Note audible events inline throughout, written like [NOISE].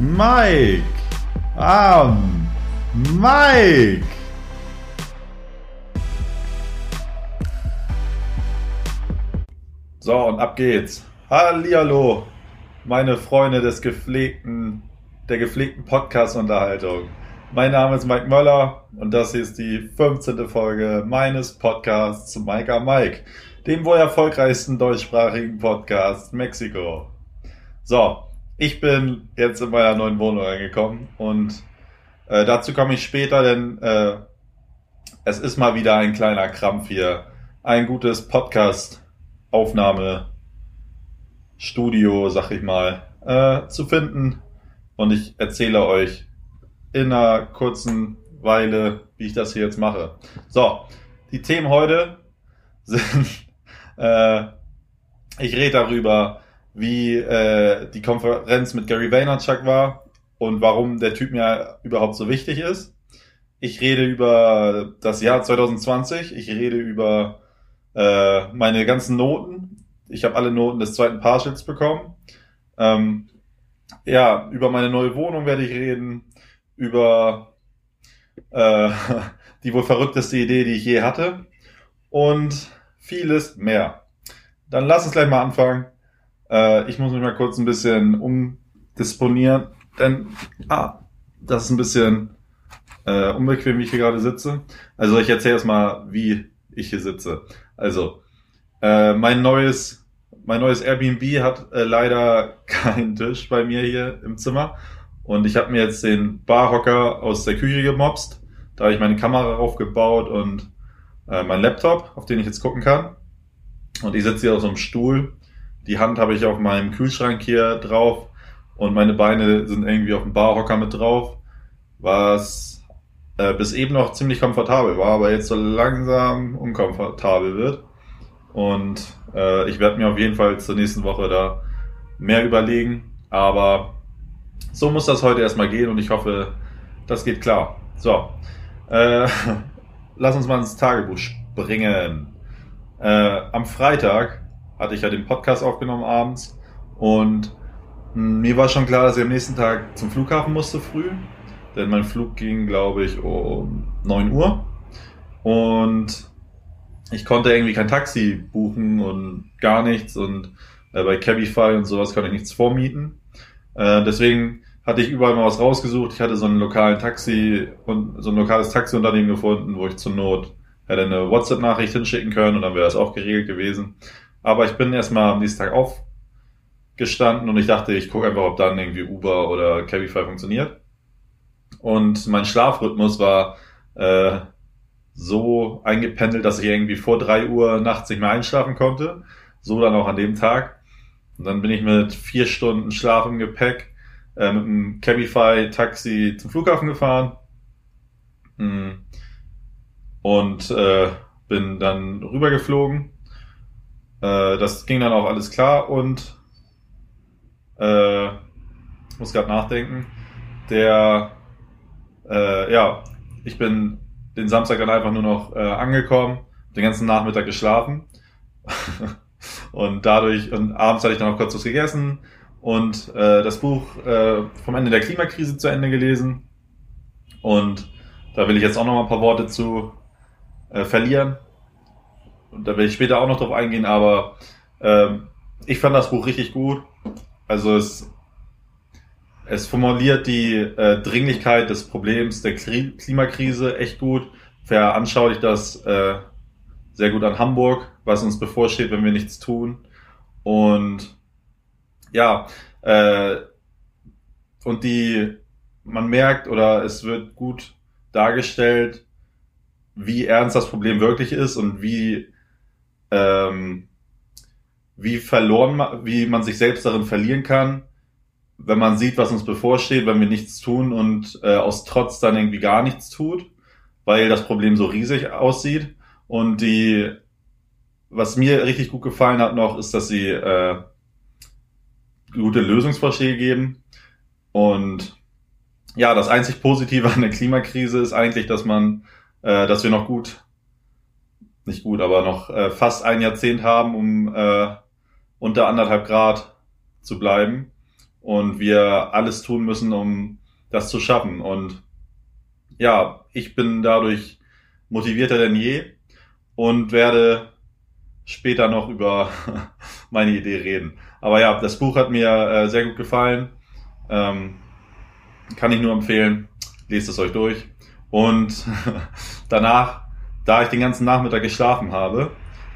Mike. Um, Mike. So, und ab geht's. Hallihallo, meine Freunde des gepflegten, der gepflegten Podcast-Unterhaltung. Mein Name ist Mike Möller und das hier ist die 15. Folge meines Podcasts Mike am Mike, dem wohl erfolgreichsten deutschsprachigen Podcast Mexiko. So, ich bin jetzt in meiner neuen Wohnung angekommen und äh, dazu komme ich später, denn äh, es ist mal wieder ein kleiner Krampf hier. Ein gutes Podcast-Aufnahme-Studio, sag ich mal, äh, zu finden. Und ich erzähle euch in einer kurzen Weile, wie ich das hier jetzt mache. So, die Themen heute sind, [LAUGHS] äh, ich rede darüber, wie äh, die Konferenz mit Gary Vaynerchuk war und warum der Typ mir überhaupt so wichtig ist. Ich rede über das Jahr 2020. Ich rede über äh, meine ganzen Noten. Ich habe alle Noten des zweiten Partials bekommen. Ähm, ja, über meine neue Wohnung werde ich reden. Über äh, [LAUGHS] die wohl verrückteste Idee, die ich je hatte. Und vieles mehr. Dann lass uns gleich mal anfangen. Äh, ich muss mich mal kurz ein bisschen umdisponieren, denn ah, das ist ein bisschen äh, unbequem, wie ich hier gerade sitze. Also ich erzähle erst mal, wie ich hier sitze. Also äh, mein neues mein neues Airbnb hat äh, leider [LAUGHS] keinen Tisch bei mir hier im Zimmer und ich habe mir jetzt den Barhocker aus der Küche gemobst. Da habe ich meine Kamera aufgebaut und äh, mein Laptop, auf den ich jetzt gucken kann. Und ich sitze hier auf so einem Stuhl die Hand habe ich auf meinem Kühlschrank hier drauf und meine Beine sind irgendwie auf dem Barhocker mit drauf, was äh, bis eben noch ziemlich komfortabel war, aber jetzt so langsam unkomfortabel wird. Und äh, ich werde mir auf jeden Fall zur nächsten Woche da mehr überlegen, aber so muss das heute erstmal gehen und ich hoffe, das geht klar. So, äh, [LAUGHS] lass uns mal ins Tagebuch springen. Äh, am Freitag hatte ich ja den Podcast aufgenommen abends und hm, mir war schon klar, dass ich am nächsten Tag zum Flughafen musste früh, denn mein Flug ging, glaube ich, um 9 Uhr und ich konnte irgendwie kein Taxi buchen und gar nichts und äh, bei Cabify und sowas konnte ich nichts vormieten. Äh, deswegen hatte ich überall mal was rausgesucht. Ich hatte so einen lokalen Taxi und so ein lokales Taxiunternehmen gefunden, wo ich zur Not hätte eine WhatsApp-Nachricht hinschicken können und dann wäre das auch geregelt gewesen. Aber ich bin erstmal am nächsten Tag aufgestanden und ich dachte, ich gucke einfach, ob dann irgendwie Uber oder Cabify funktioniert. Und mein Schlafrhythmus war äh, so eingependelt, dass ich irgendwie vor drei Uhr nachts nicht mehr einschlafen konnte. So dann auch an dem Tag. Und dann bin ich mit vier Stunden Schlaf im Gepäck äh, mit einem Cabify-Taxi zum Flughafen gefahren. Hm. Und äh, bin dann rübergeflogen äh, das ging dann auch alles klar und äh, muss gerade nachdenken. Der, äh, ja, ich bin den Samstag dann einfach nur noch äh, angekommen, den ganzen Nachmittag geschlafen [LAUGHS] und dadurch und abends hatte ich dann noch kurz was gegessen und äh, das Buch äh, vom Ende der Klimakrise zu Ende gelesen und da will ich jetzt auch noch mal ein paar Worte zu äh, verlieren und da werde ich später auch noch drauf eingehen, aber ähm, ich fand das Buch richtig gut. Also es, es formuliert die äh, Dringlichkeit des Problems der Klimakrise echt gut. Veranschaulicht das äh, sehr gut an Hamburg, was uns bevorsteht, wenn wir nichts tun. Und ja, äh, und die, man merkt oder es wird gut dargestellt, wie ernst das Problem wirklich ist und wie ähm, wie verloren wie man sich selbst darin verlieren kann, wenn man sieht, was uns bevorsteht, wenn wir nichts tun und äh, aus Trotz dann irgendwie gar nichts tut, weil das Problem so riesig aussieht. Und die, was mir richtig gut gefallen hat noch, ist, dass sie äh, gute Lösungsvorschläge geben. Und ja, das einzig Positive an der Klimakrise ist eigentlich, dass man, äh, dass wir noch gut nicht gut, aber noch äh, fast ein Jahrzehnt haben, um äh, unter anderthalb Grad zu bleiben. und wir alles tun müssen, um das zu schaffen. Und ja, ich bin dadurch motivierter denn je und werde später noch über [LAUGHS] meine Idee reden. Aber ja, das Buch hat mir äh, sehr gut gefallen. Ähm, kann ich nur empfehlen. Lest es euch durch. Und [LAUGHS] danach, da ich den ganzen Nachmittag geschlafen habe,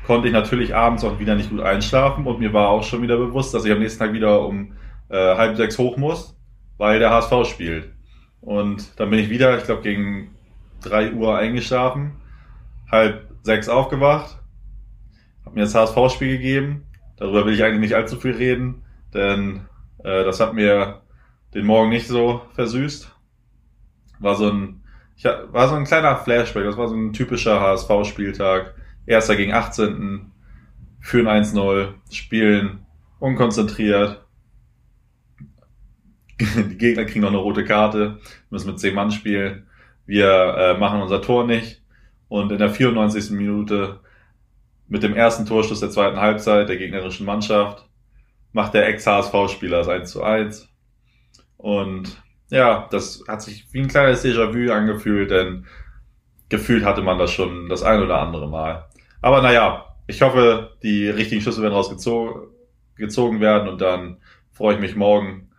konnte ich natürlich abends auch wieder nicht gut einschlafen und mir war auch schon wieder bewusst, dass ich am nächsten Tag wieder um äh, halb sechs hoch muss, weil der HSV spielt. Und dann bin ich wieder, ich glaube, gegen drei Uhr eingeschlafen, halb sechs aufgewacht, habe mir das HSV-Spiel gegeben. Darüber will ich eigentlich nicht allzu viel reden, denn äh, das hat mir den Morgen nicht so versüßt. War so ein, ich, war so ein kleiner Flashback, das war so ein typischer HSV-Spieltag. Erster gegen 18. Führen 1-0, spielen unkonzentriert. [LAUGHS] Die Gegner kriegen noch eine rote Karte, müssen mit 10 Mann spielen. Wir äh, machen unser Tor nicht. Und in der 94. Minute mit dem ersten Torschuss der zweiten Halbzeit der gegnerischen Mannschaft macht der Ex-HSV-Spieler das 1 zu 1. Und ja, das hat sich wie ein kleines Déjà-vu angefühlt, denn gefühlt hatte man das schon das ein oder andere Mal. Aber naja, ich hoffe, die richtigen Schlüsse werden rausgezogen werden und dann freue ich mich morgen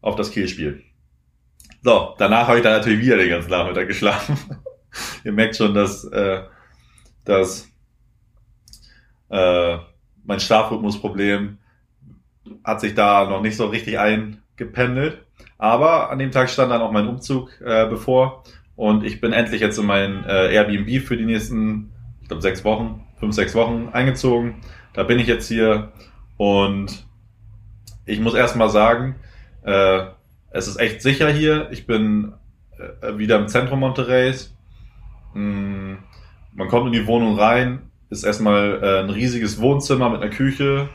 auf das Kielspiel. So, danach habe ich dann natürlich wieder den ganzen Nachmittag geschlafen. [LAUGHS] Ihr merkt schon, dass, äh, dass äh, mein Schlafrhythmusproblem hat sich da noch nicht so richtig eingependelt. Aber an dem Tag stand dann auch mein Umzug äh, bevor und ich bin endlich jetzt in mein äh, Airbnb für die nächsten, ich glaube, sechs Wochen, fünf, sechs Wochen eingezogen. Da bin ich jetzt hier und ich muss erstmal sagen, äh, es ist echt sicher hier. Ich bin äh, wieder im Zentrum Monterreys. Mm, man kommt in die Wohnung rein, ist erstmal äh, ein riesiges Wohnzimmer mit einer Küche.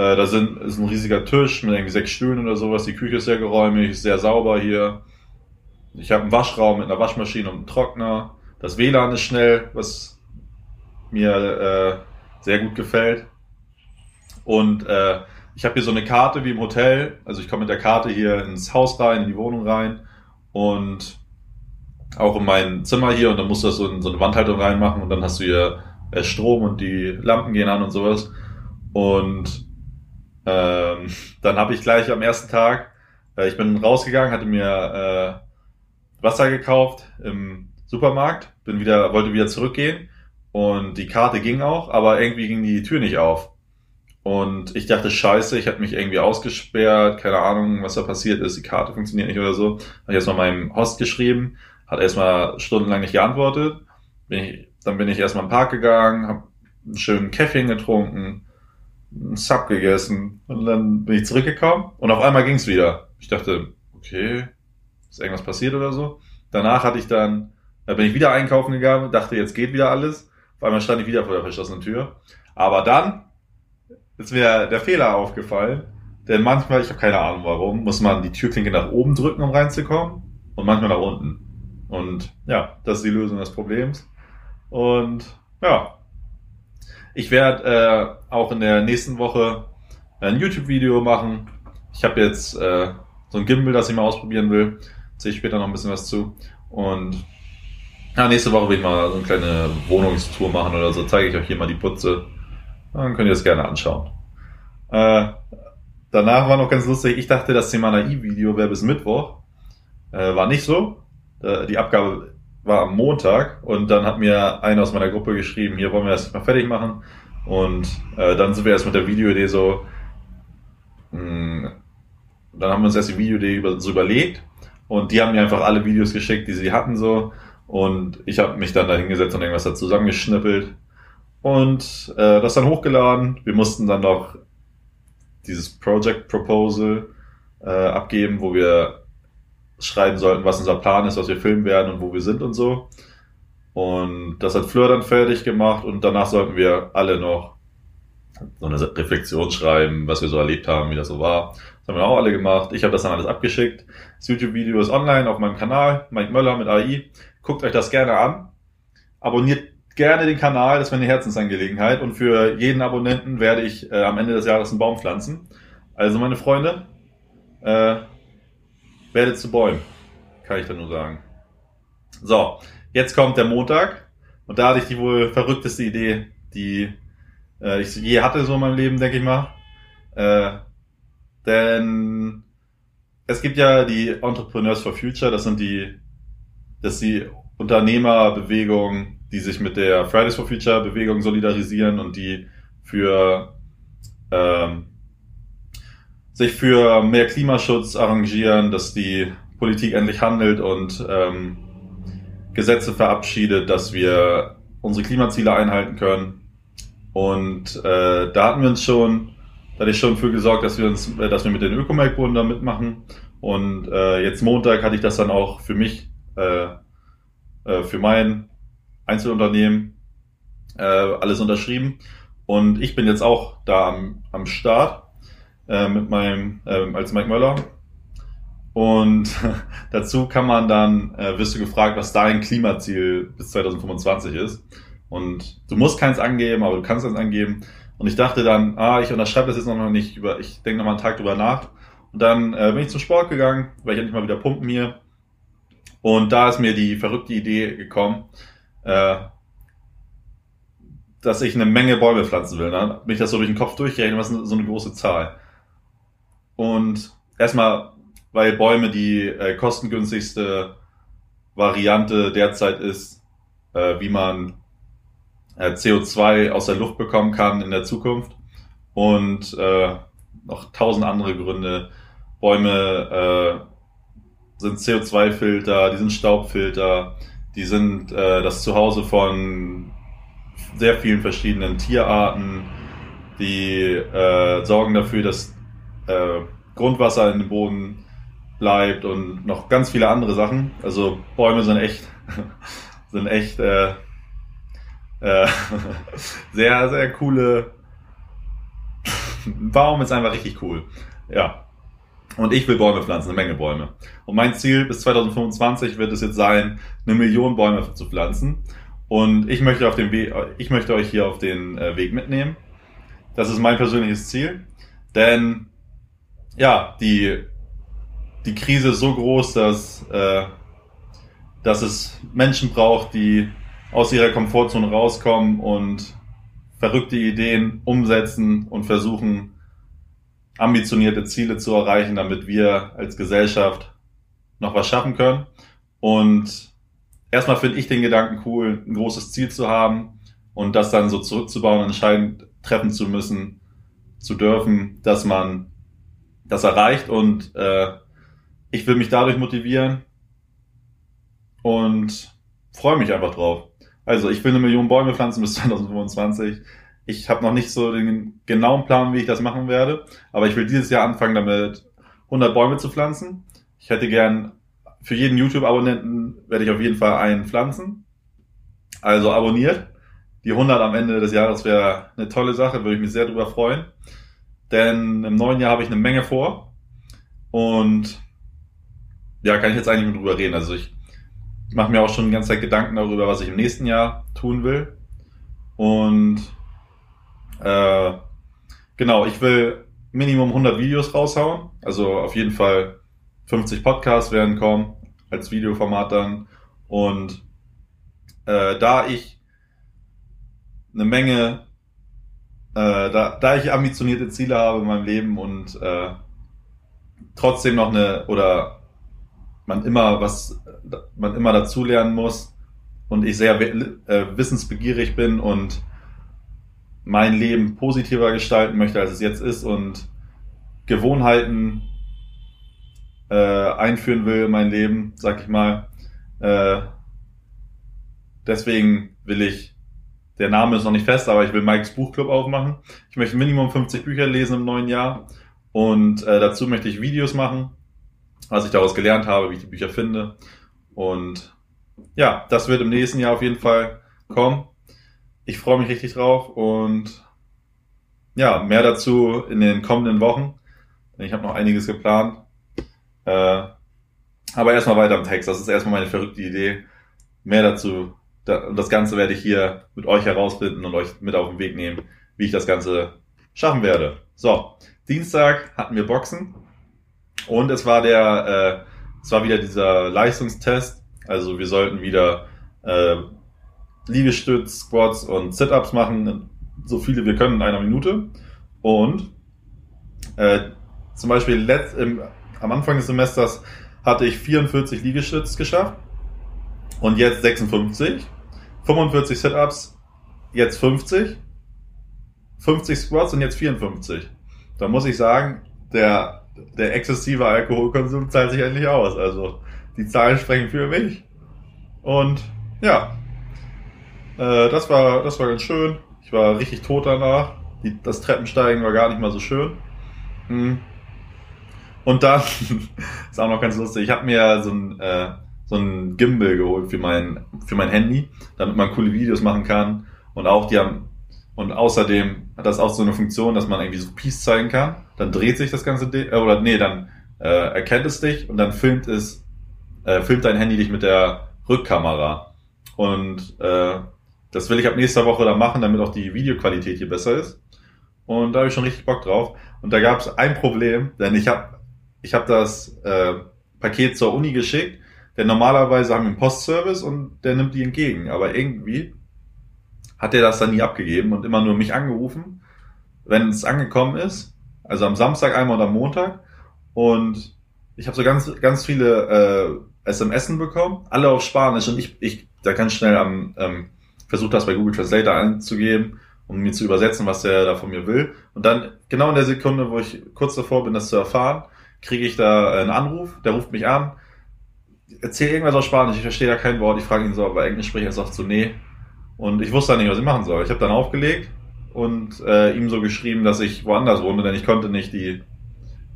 Äh, da sind, ist ein riesiger Tisch mit irgendwie sechs Stühlen oder sowas. Die Küche ist sehr geräumig, sehr sauber hier. Ich habe einen Waschraum mit einer Waschmaschine und einem Trockner. Das WLAN ist schnell, was mir äh, sehr gut gefällt. Und äh, ich habe hier so eine Karte wie im Hotel. Also ich komme mit der Karte hier ins Haus rein, in die Wohnung rein und auch in mein Zimmer hier und dann musst du das so in so eine Wandhaltung reinmachen und dann hast du hier äh, Strom und die Lampen gehen an und sowas. Und ähm, dann habe ich gleich am ersten Tag, äh, ich bin rausgegangen, hatte mir äh, Wasser gekauft im Supermarkt, bin wieder, wollte wieder zurückgehen und die Karte ging auch, aber irgendwie ging die Tür nicht auf. Und ich dachte, scheiße, ich habe mich irgendwie ausgesperrt, keine Ahnung, was da passiert ist, die Karte funktioniert nicht oder so. Habe ich erstmal meinem Host geschrieben, hat erstmal stundenlang nicht geantwortet. Bin ich dann bin ich erstmal im Park gegangen, habe einen schönen Käffchen getrunken, einen Sub gegessen und dann bin ich zurückgekommen und auf einmal ging's wieder. Ich dachte, okay, ist irgendwas passiert oder so. Danach hatte ich dann, da bin ich wieder einkaufen gegangen, dachte, jetzt geht wieder alles. Auf einmal stand ich wieder vor der verschlossenen Tür. Aber dann ist mir der Fehler aufgefallen, denn manchmal, ich habe keine Ahnung warum, muss man die Türklinke nach oben drücken, um reinzukommen und manchmal nach unten. Und ja, das ist die Lösung des Problems. Und ja, ich werde äh, auch in der nächsten Woche ein YouTube-Video machen. Ich habe jetzt äh, so ein Gimbal, das ich mal ausprobieren will. Sehe ich später noch ein bisschen was zu. Und ja, nächste Woche will ich mal so eine kleine Wohnungstour machen oder so. Zeige ich euch hier mal die Putze. Dann könnt ihr es gerne anschauen. Äh, danach war noch ganz lustig. Ich dachte, das Thema Naiv-Video wäre bis Mittwoch. Äh, war nicht so. Äh, die Abgabe war am Montag und dann hat mir einer aus meiner Gruppe geschrieben, hier wollen wir das mal fertig machen. Und äh, dann sind wir erst mit der Videoidee so, mh, hm, dann haben wir uns erst die Videoidee über, so überlegt und die haben mir einfach alle Videos geschickt, die sie hatten so. Und ich habe mich dann da hingesetzt und irgendwas da zusammengeschnippelt und äh, das dann hochgeladen. Wir mussten dann noch dieses Project Proposal äh, abgeben, wo wir schreiben sollten, was unser Plan ist, was wir filmen werden und wo wir sind und so. Und das hat Fleur dann fertig gemacht und danach sollten wir alle noch so eine Reflexion schreiben, was wir so erlebt haben, wie das so war. Das haben wir auch alle gemacht. Ich habe das dann alles abgeschickt. Das YouTube-Video ist online auf meinem Kanal, Mike Möller mit AI. Guckt euch das gerne an. Abonniert gerne den Kanal, das wäre eine Herzensangelegenheit. Und für jeden Abonnenten werde ich äh, am Ende des Jahres einen Baum pflanzen. Also meine Freunde, äh, werdet zu Bäumen. Kann ich da nur sagen. So, jetzt kommt der Montag und da hatte ich die wohl verrückteste Idee, die äh, ich je hatte so in meinem Leben, denke ich mal. Äh, denn es gibt ja die Entrepreneurs for Future, das sind die, das ist die Unternehmerbewegung, die sich mit der Fridays for Future Bewegung solidarisieren und die für ähm, sich für mehr Klimaschutz arrangieren, dass die Politik endlich handelt und ähm, Gesetze verabschiedet, dass wir unsere Klimaziele einhalten können. Und äh, da hatten wir uns schon, da hatte ich schon für gesorgt, dass wir uns, äh, dass wir mit den Ökomelkboden da mitmachen. Und äh, jetzt Montag hatte ich das dann auch für mich, äh, äh, für mein Einzelunternehmen äh, alles unterschrieben. Und ich bin jetzt auch da am, am Start äh, mit meinem, äh, als Mike Möller. Und [LAUGHS] dazu kann man dann, äh, wirst du gefragt, was dein Klimaziel bis 2025 ist. Und du musst keins angeben, aber du kannst eins angeben. Und ich dachte dann, ah, ich unterschreibe das jetzt noch nicht über, ich denke noch mal einen Tag drüber nach. Und dann äh, bin ich zum Sport gegangen, weil ich endlich mal wieder pumpen hier. Und da ist mir die verrückte Idee gekommen, äh, dass ich eine Menge Bäume pflanzen will. Dann bin ich das so durch den Kopf durchgerechnet, was ist so eine große Zahl. Und erstmal, weil Bäume die äh, kostengünstigste Variante derzeit ist, äh, wie man äh, CO2 aus der Luft bekommen kann in der Zukunft. Und äh, noch tausend andere Gründe. Bäume äh, sind CO2-Filter, die sind Staubfilter, die sind äh, das Zuhause von sehr vielen verschiedenen Tierarten, die sorgen dafür, dass äh, Grundwasser in dem Boden bleibt und noch ganz viele andere Sachen. Also Bäume sind echt, [LAUGHS] sind echt äh, äh, [LAUGHS] sehr, sehr coole. [LAUGHS] Baum ist einfach richtig cool. Ja. Und ich will Bäume pflanzen, eine Menge Bäume. Und mein Ziel bis 2025 wird es jetzt sein, eine Million Bäume zu pflanzen. Und ich möchte auf den Weg, ich möchte euch hier auf den äh, Weg mitnehmen. Das ist mein persönliches Ziel. Denn ja, die, die Krise ist so groß, dass, äh, dass es Menschen braucht, die aus ihrer Komfortzone rauskommen und verrückte Ideen umsetzen und versuchen, ambitionierte Ziele zu erreichen, damit wir als Gesellschaft noch was schaffen können. Und erstmal finde ich den Gedanken cool, ein großes Ziel zu haben und das dann so zurückzubauen, entscheidend treffen zu müssen, zu dürfen, dass man das erreicht und äh, ich will mich dadurch motivieren und freue mich einfach drauf. Also ich will eine Million Bäume pflanzen bis [LAUGHS] 2025. Ich habe noch nicht so den genauen Plan, wie ich das machen werde, aber ich will dieses Jahr anfangen damit 100 Bäume zu pflanzen. Ich hätte gern für jeden YouTube-Abonnenten werde ich auf jeden Fall einen pflanzen. Also abonniert. Die 100 am Ende des Jahres wäre eine tolle Sache, würde ich mich sehr darüber freuen. Denn im neuen Jahr habe ich eine Menge vor. Und ja, kann ich jetzt eigentlich drüber reden. Also ich mache mir auch schon die ganze Zeit Gedanken darüber, was ich im nächsten Jahr tun will. Und äh, genau, ich will Minimum 100 Videos raushauen. Also auf jeden Fall 50 Podcasts werden kommen als Videoformat dann. Und äh, da ich eine Menge, äh, da, da ich ambitionierte Ziele habe in meinem Leben und äh, trotzdem noch eine oder man immer was, man immer dazulernen muss und ich sehr äh, wissensbegierig bin und mein Leben positiver gestalten möchte, als es jetzt ist und Gewohnheiten äh, einführen will in mein Leben, sag ich mal. Äh, deswegen will ich, der Name ist noch nicht fest, aber ich will Mikes Buchclub aufmachen. Ich möchte Minimum 50 Bücher lesen im neuen Jahr und äh, dazu möchte ich Videos machen, was ich daraus gelernt habe, wie ich die Bücher finde. Und ja, das wird im nächsten Jahr auf jeden Fall kommen. Ich freue mich richtig drauf und ja, mehr dazu in den kommenden Wochen. Ich habe noch einiges geplant. Äh, aber erstmal weiter im Text. Das ist erstmal meine verrückte Idee. Mehr dazu. Da, das Ganze werde ich hier mit euch herausfinden und euch mit auf den Weg nehmen, wie ich das Ganze schaffen werde. So, Dienstag hatten wir Boxen. Und es war der, äh, es war wieder dieser Leistungstest. Also wir sollten wieder äh, Liegestütz, Squats und Sit-ups machen, so viele wir können in einer Minute. Und äh, zum Beispiel letzt, im, am Anfang des Semesters hatte ich 44 Liegestütz geschafft und jetzt 56, 45 Sit-ups, jetzt 50, 50 Squats und jetzt 54. Da muss ich sagen, der, der exzessive Alkoholkonsum zahlt sich endlich aus. Also die Zahlen sprechen für mich. Und ja, äh, das, war, das war ganz schön. Ich war richtig tot danach. Die, das Treppensteigen war gar nicht mal so schön. Hm. Und dann [LAUGHS] ist auch noch ganz lustig. Ich habe mir so ein, äh, so ein Gimbal geholt für mein, für mein Handy, damit man coole Videos machen kann. Und auch die haben, und außerdem hat das auch so eine Funktion, dass man irgendwie so Peace zeigen kann. Dann dreht sich das ganze, äh, oder nee, dann äh, erkennt es dich und dann filmt es, äh, filmt dein Handy dich mit der Rückkamera. Und äh, das will ich ab nächster Woche dann machen, damit auch die Videoqualität hier besser ist. Und da habe ich schon richtig Bock drauf. Und da gab es ein Problem, denn ich habe ich hab das äh, Paket zur Uni geschickt, denn normalerweise haben wir einen Postservice und der nimmt die entgegen. Aber irgendwie hat der das dann nie abgegeben und immer nur mich angerufen, wenn es angekommen ist. Also am Samstag einmal und am Montag. Und ich habe so ganz, ganz viele äh, SMSen bekommen, alle auf Spanisch. Und ich, ich da ganz schnell am ähm, versucht das bei Google Translator einzugeben, um mir zu übersetzen, was der da von mir will. Und dann, genau in der Sekunde, wo ich kurz davor bin, das zu erfahren, kriege ich da einen Anruf, der ruft mich an, erzähl irgendwas auf Spanisch, ich verstehe da kein Wort, ich frage ihn so, aber Englisch spricht er sagt so, nee. Und ich wusste dann nicht, was ich machen soll. Ich habe dann aufgelegt und äh, ihm so geschrieben, dass ich woanders wohne, denn ich konnte nicht die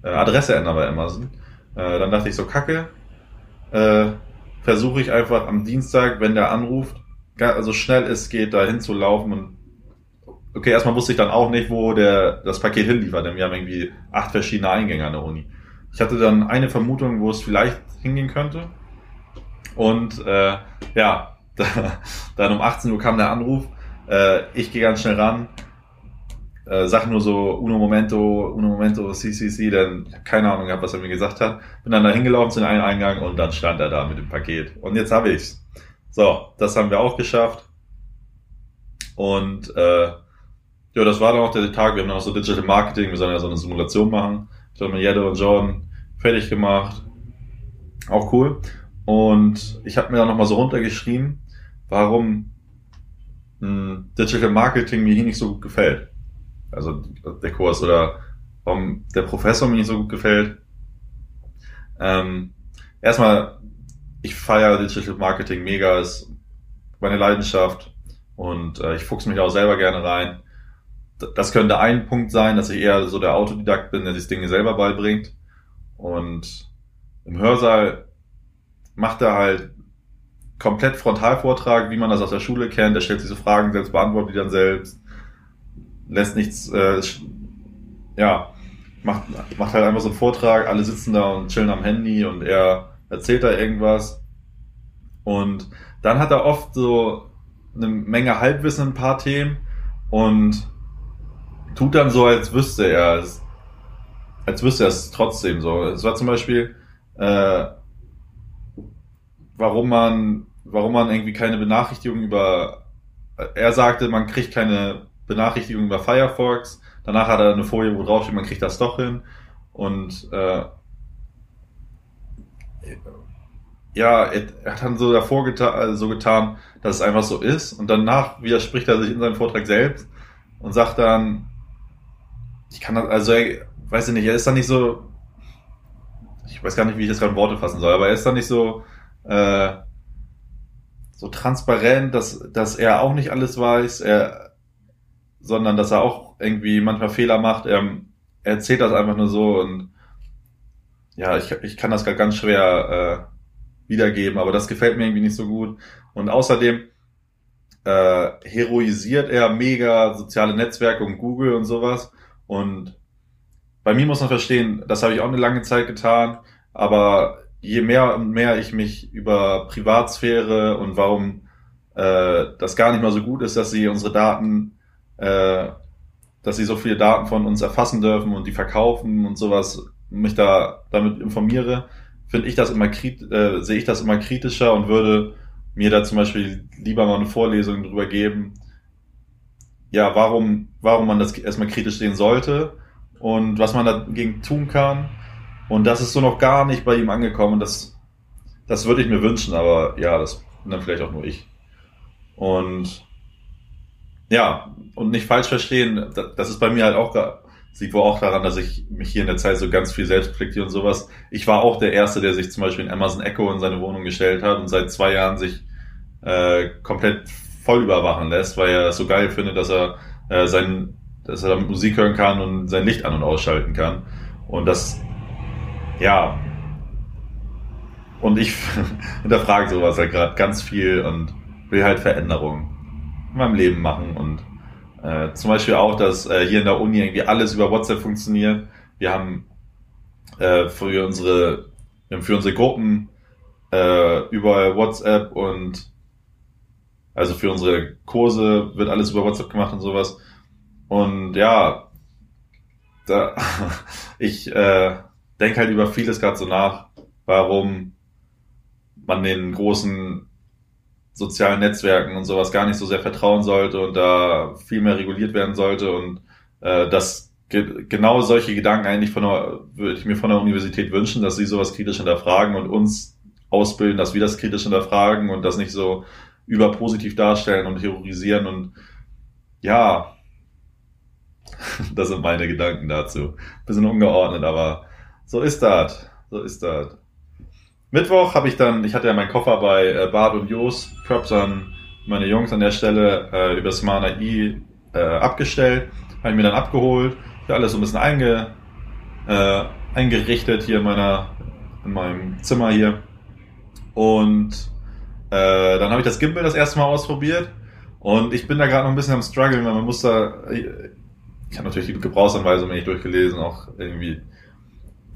äh, Adresse ändern bei Amazon. Äh, dann dachte ich so, kacke, äh, versuche ich einfach am Dienstag, wenn der anruft, also schnell es geht, da hinzulaufen und okay, erstmal wusste ich dann auch nicht, wo der das Paket hinliefert, denn wir haben irgendwie acht verschiedene Eingänge an der Uni. Ich hatte dann eine Vermutung, wo es vielleicht hingehen könnte. Und äh, ja, [LAUGHS] da, dann um 18 Uhr kam der Anruf. Äh, ich gehe ganz schnell ran, äh, sag nur so uno momento, uno momento, CCC, habe keine Ahnung gehabt, was er mir gesagt hat. Bin dann da hingelaufen zu einem Eingang und dann stand er da mit dem Paket. Und jetzt habe ich's. So, das haben wir auch geschafft. Und äh, ja, das war dann auch der Tag. Wir haben dann auch so Digital Marketing, wir sollen ja so eine Simulation machen. Ich habe mit Jette und John fertig gemacht. Auch cool. Und ich habe mir dann nochmal so runtergeschrieben, warum mh, hm, Digital Marketing mir hier nicht so gut gefällt. Also der Kurs oder warum der Professor mir nicht so gut gefällt. Ähm, erstmal ich feiere Digital Marketing mega, ist meine Leidenschaft und äh, ich fuchse mich auch selber gerne rein. Das könnte ein Punkt sein, dass ich eher so der Autodidakt bin, der sich Dinge selber beibringt. Und im Hörsaal macht er halt komplett Frontalvortrag, wie man das aus der Schule kennt. Er stellt sich so Fragen selbst, beantwortet die dann selbst, lässt nichts, äh, ja, macht, macht halt einfach so einen Vortrag, alle sitzen da und chillen am Handy und er erzählt da irgendwas. Und dann hat er oft so eine Menge Halbwissen in ein paar Themen und tut dann so, als wüsste er es. Als wüsste er es trotzdem so. Es war zum Beispiel, äh, warum man, warum man irgendwie keine Benachrichtigung über, er sagte, man kriegt keine Benachrichtigung über Firefox. Danach hat er eine Folie, wo drauf steht, man kriegt das doch hin. Und äh, ja, er, hat dann so davor geta also so getan, dass es einfach so ist. Und danach widerspricht er sich in seinem Vortrag selbst und sagt dann, ich kann das, also er, weiß ich nicht, er ist dann nicht so, ich weiß gar nicht, wie ich das gerade in Worte fassen soll, aber er ist dann nicht so, äh, so transparent, dass, dass er auch nicht alles weiß, er, sondern dass er auch irgendwie manchmal Fehler macht. Er, er erzählt das einfach nur so und ja, ich, ich kann das ganz schwer äh, wiedergeben, aber das gefällt mir irgendwie nicht so gut. Und außerdem äh, heroisiert er mega soziale Netzwerke und Google und sowas. Und bei mir muss man verstehen, das habe ich auch eine lange Zeit getan, aber je mehr und mehr ich mich über Privatsphäre und warum äh, das gar nicht mal so gut ist, dass sie unsere Daten, äh, dass sie so viele Daten von uns erfassen dürfen und die verkaufen und sowas mich da damit informiere, finde ich das immer äh, sehe ich das immer kritischer und würde mir da zum Beispiel lieber mal eine Vorlesung drüber geben, ja, warum, warum man das erstmal kritisch sehen sollte und was man dagegen tun kann. Und das ist so noch gar nicht bei ihm angekommen. Das, das würde ich mir wünschen, aber ja, das dann vielleicht auch nur ich. Und ja, und nicht falsch verstehen, das ist bei mir halt auch, sieht wohl auch daran, dass ich mich hier in der Zeit so ganz viel selbst reflektiere und sowas. Ich war auch der Erste, der sich zum Beispiel in Amazon Echo in seine Wohnung gestellt hat und seit zwei Jahren sich äh, komplett voll überwachen lässt, weil er es so geil findet, dass er äh, sein, dass er Musik hören kann und sein Licht an- und ausschalten kann. Und das, ja, und ich [LAUGHS] hinterfrage sowas halt gerade ganz viel und will halt Veränderungen in meinem Leben machen und äh, zum Beispiel auch, dass äh, hier in der Uni irgendwie alles über WhatsApp funktioniert. Wir haben äh, für unsere, für unsere Gruppen äh, über WhatsApp und also für unsere Kurse wird alles über WhatsApp gemacht und sowas. Und ja, da, [LAUGHS] ich äh, denke halt über vieles gerade so nach, warum man den großen sozialen Netzwerken und sowas gar nicht so sehr vertrauen sollte und da viel mehr reguliert werden sollte und äh, dass ge genau solche Gedanken eigentlich von der, würde ich mir von der Universität wünschen, dass sie sowas kritisch hinterfragen und uns ausbilden, dass wir das kritisch hinterfragen und das nicht so überpositiv darstellen und terrorisieren und ja, [LAUGHS] das sind meine Gedanken dazu. Bisschen ungeordnet, aber so ist das. So ist das. Mittwoch habe ich dann, ich hatte ja meinen Koffer bei äh, Bart und Jos, Props an meine Jungs an der Stelle, äh, über Smart AI äh, abgestellt, habe ich mir dann abgeholt, alles so ein bisschen einge, äh, eingerichtet hier in meiner, in meinem Zimmer hier. Und äh, dann habe ich das Gimbal das erste Mal ausprobiert und ich bin da gerade noch ein bisschen am struggeln, weil man muss da, ich, ich habe natürlich die Gebrauchsanweisung nicht durchgelesen, auch irgendwie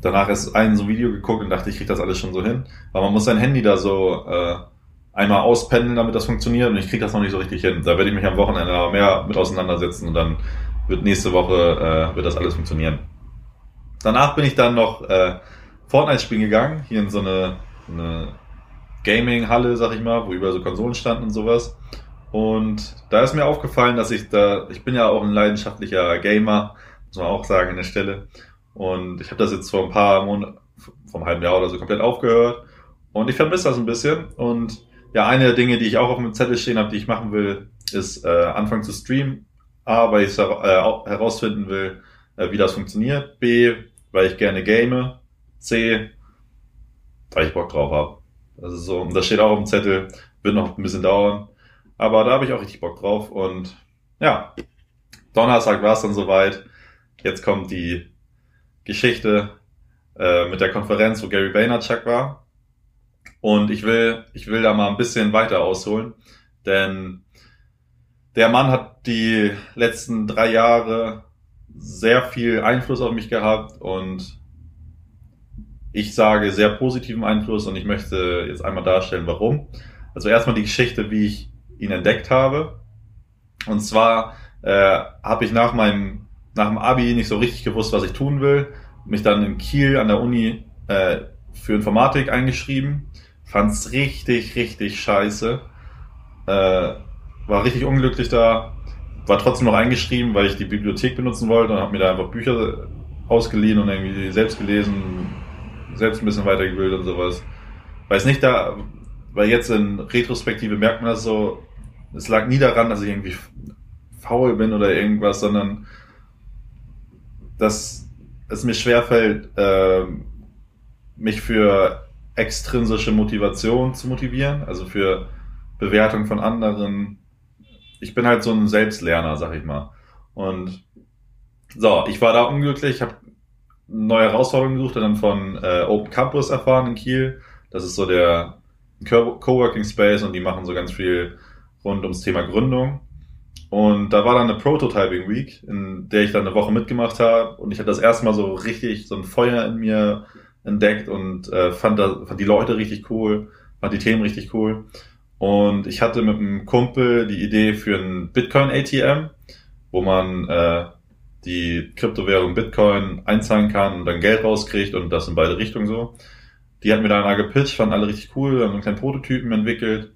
danach erst ein so Video geguckt und dachte, ich krieg das alles schon so hin. Aber man muss sein Handy da so äh, einmal auspendeln, damit das funktioniert und ich krieg das noch nicht so richtig hin. Da werde ich mich am Wochenende mehr mit auseinandersetzen und dann wird nächste Woche äh, wird das alles funktionieren. Danach bin ich dann noch äh, Fortnite spielen gegangen, hier in so eine, eine Gaming-Halle, sag ich mal, wo überall so Konsolen standen und sowas. Und da ist mir aufgefallen, dass ich da, ich bin ja auch ein leidenschaftlicher Gamer, muss man auch sagen an der Stelle. Und ich habe das jetzt vor ein paar Monaten, einem halben Jahr oder so komplett aufgehört. Und ich vermisse das ein bisschen. Und ja, eine der Dinge, die ich auch auf dem Zettel stehen habe, die ich machen will, ist äh, anfangen zu streamen. A, weil ich äh, herausfinden will, äh, wie das funktioniert. B, weil ich gerne game. C, weil ich Bock drauf habe. Das ist so, und das steht auch auf dem Zettel, wird noch ein bisschen dauern. Aber da habe ich auch richtig Bock drauf. Und ja, Donnerstag war es dann soweit. Jetzt kommt die Geschichte äh, mit der Konferenz, wo Gary Vaynerchuk war. Und ich will, ich will da mal ein bisschen weiter ausholen, denn der Mann hat die letzten drei Jahre sehr viel Einfluss auf mich gehabt und ich sage sehr positiven Einfluss und ich möchte jetzt einmal darstellen, warum. Also erstmal die Geschichte, wie ich ihn entdeckt habe. Und zwar äh, habe ich nach meinem nach dem Abi nicht so richtig gewusst, was ich tun will. Mich dann in Kiel an der Uni äh, für Informatik eingeschrieben. Fand's richtig, richtig scheiße. Äh, war richtig unglücklich da. War trotzdem noch eingeschrieben, weil ich die Bibliothek benutzen wollte und habe mir da einfach Bücher ausgeliehen und irgendwie selbst gelesen, selbst ein bisschen weitergebildet und sowas. Weiß nicht da, weil jetzt in Retrospektive merkt man das so, es lag nie daran, dass ich irgendwie faul bin oder irgendwas, sondern dass es mir schwerfällt, äh, mich für extrinsische Motivation zu motivieren, also für Bewertung von anderen. Ich bin halt so ein Selbstlerner, sag ich mal. Und so, ich war da unglücklich, ich habe neue Herausforderungen gesucht und dann von äh, Open Campus erfahren in Kiel. Das ist so der Coworking Space und die machen so ganz viel rund ums Thema Gründung. Und da war dann eine Prototyping Week, in der ich dann eine Woche mitgemacht habe und ich hatte das erste Mal so richtig so ein Feuer in mir entdeckt und äh, fand, da, fand die Leute richtig cool, fand die Themen richtig cool. Und ich hatte mit einem Kumpel die Idee für ein Bitcoin ATM, wo man äh, die Kryptowährung Bitcoin einzahlen kann und dann Geld rauskriegt und das in beide Richtungen so. Die hatten wir dann gepitcht, fanden alle richtig cool, haben einen kleinen Prototypen entwickelt.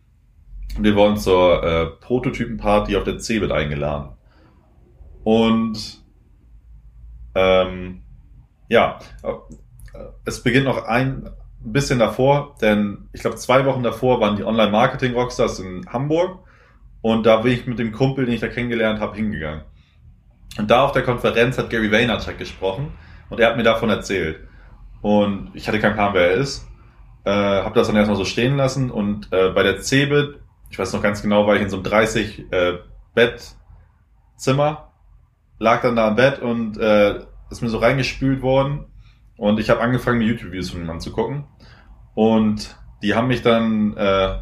Und wir wurden zur äh, Prototypenparty auf der Cebit eingeladen. Und ähm, ja, äh, es beginnt noch ein bisschen davor, denn ich glaube zwei Wochen davor waren die Online-Marketing-Rockstars in Hamburg und da bin ich mit dem Kumpel, den ich da kennengelernt habe, hingegangen. Und da auf der Konferenz hat Gary Vaynerchuk gesprochen und er hat mir davon erzählt. Und ich hatte keinen Plan, wer er ist. Äh, habe das dann erstmal so stehen lassen und äh, bei der Cebit, ich weiß noch ganz genau, war ich in so einem 30 äh, Bettzimmer, lag dann da im Bett und äh, ist mir so reingespült worden und ich habe angefangen, die YouTube-Videos von ihm anzugucken. Und die haben mich dann äh,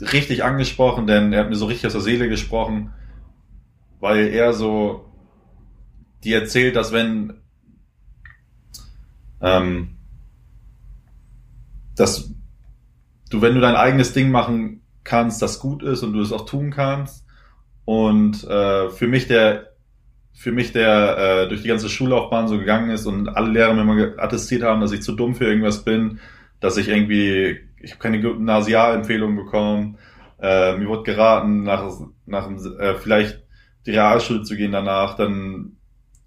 richtig angesprochen, denn er hat mir so richtig aus der Seele gesprochen, weil er so die erzählt, dass wenn ähm, dass du, wenn du dein eigenes Ding machen kannst, das gut ist und du es auch tun kannst. Und äh, für mich der, für mich der äh, durch die ganze Schullaufbahn so gegangen ist und alle Lehrer mir immer attestiert haben, dass ich zu dumm für irgendwas bin, dass ich irgendwie, ich habe keine Gymnasialempfehlungen bekommen. Äh, mir wurde geraten, nach, nach äh, vielleicht die Realschule zu gehen danach. Dann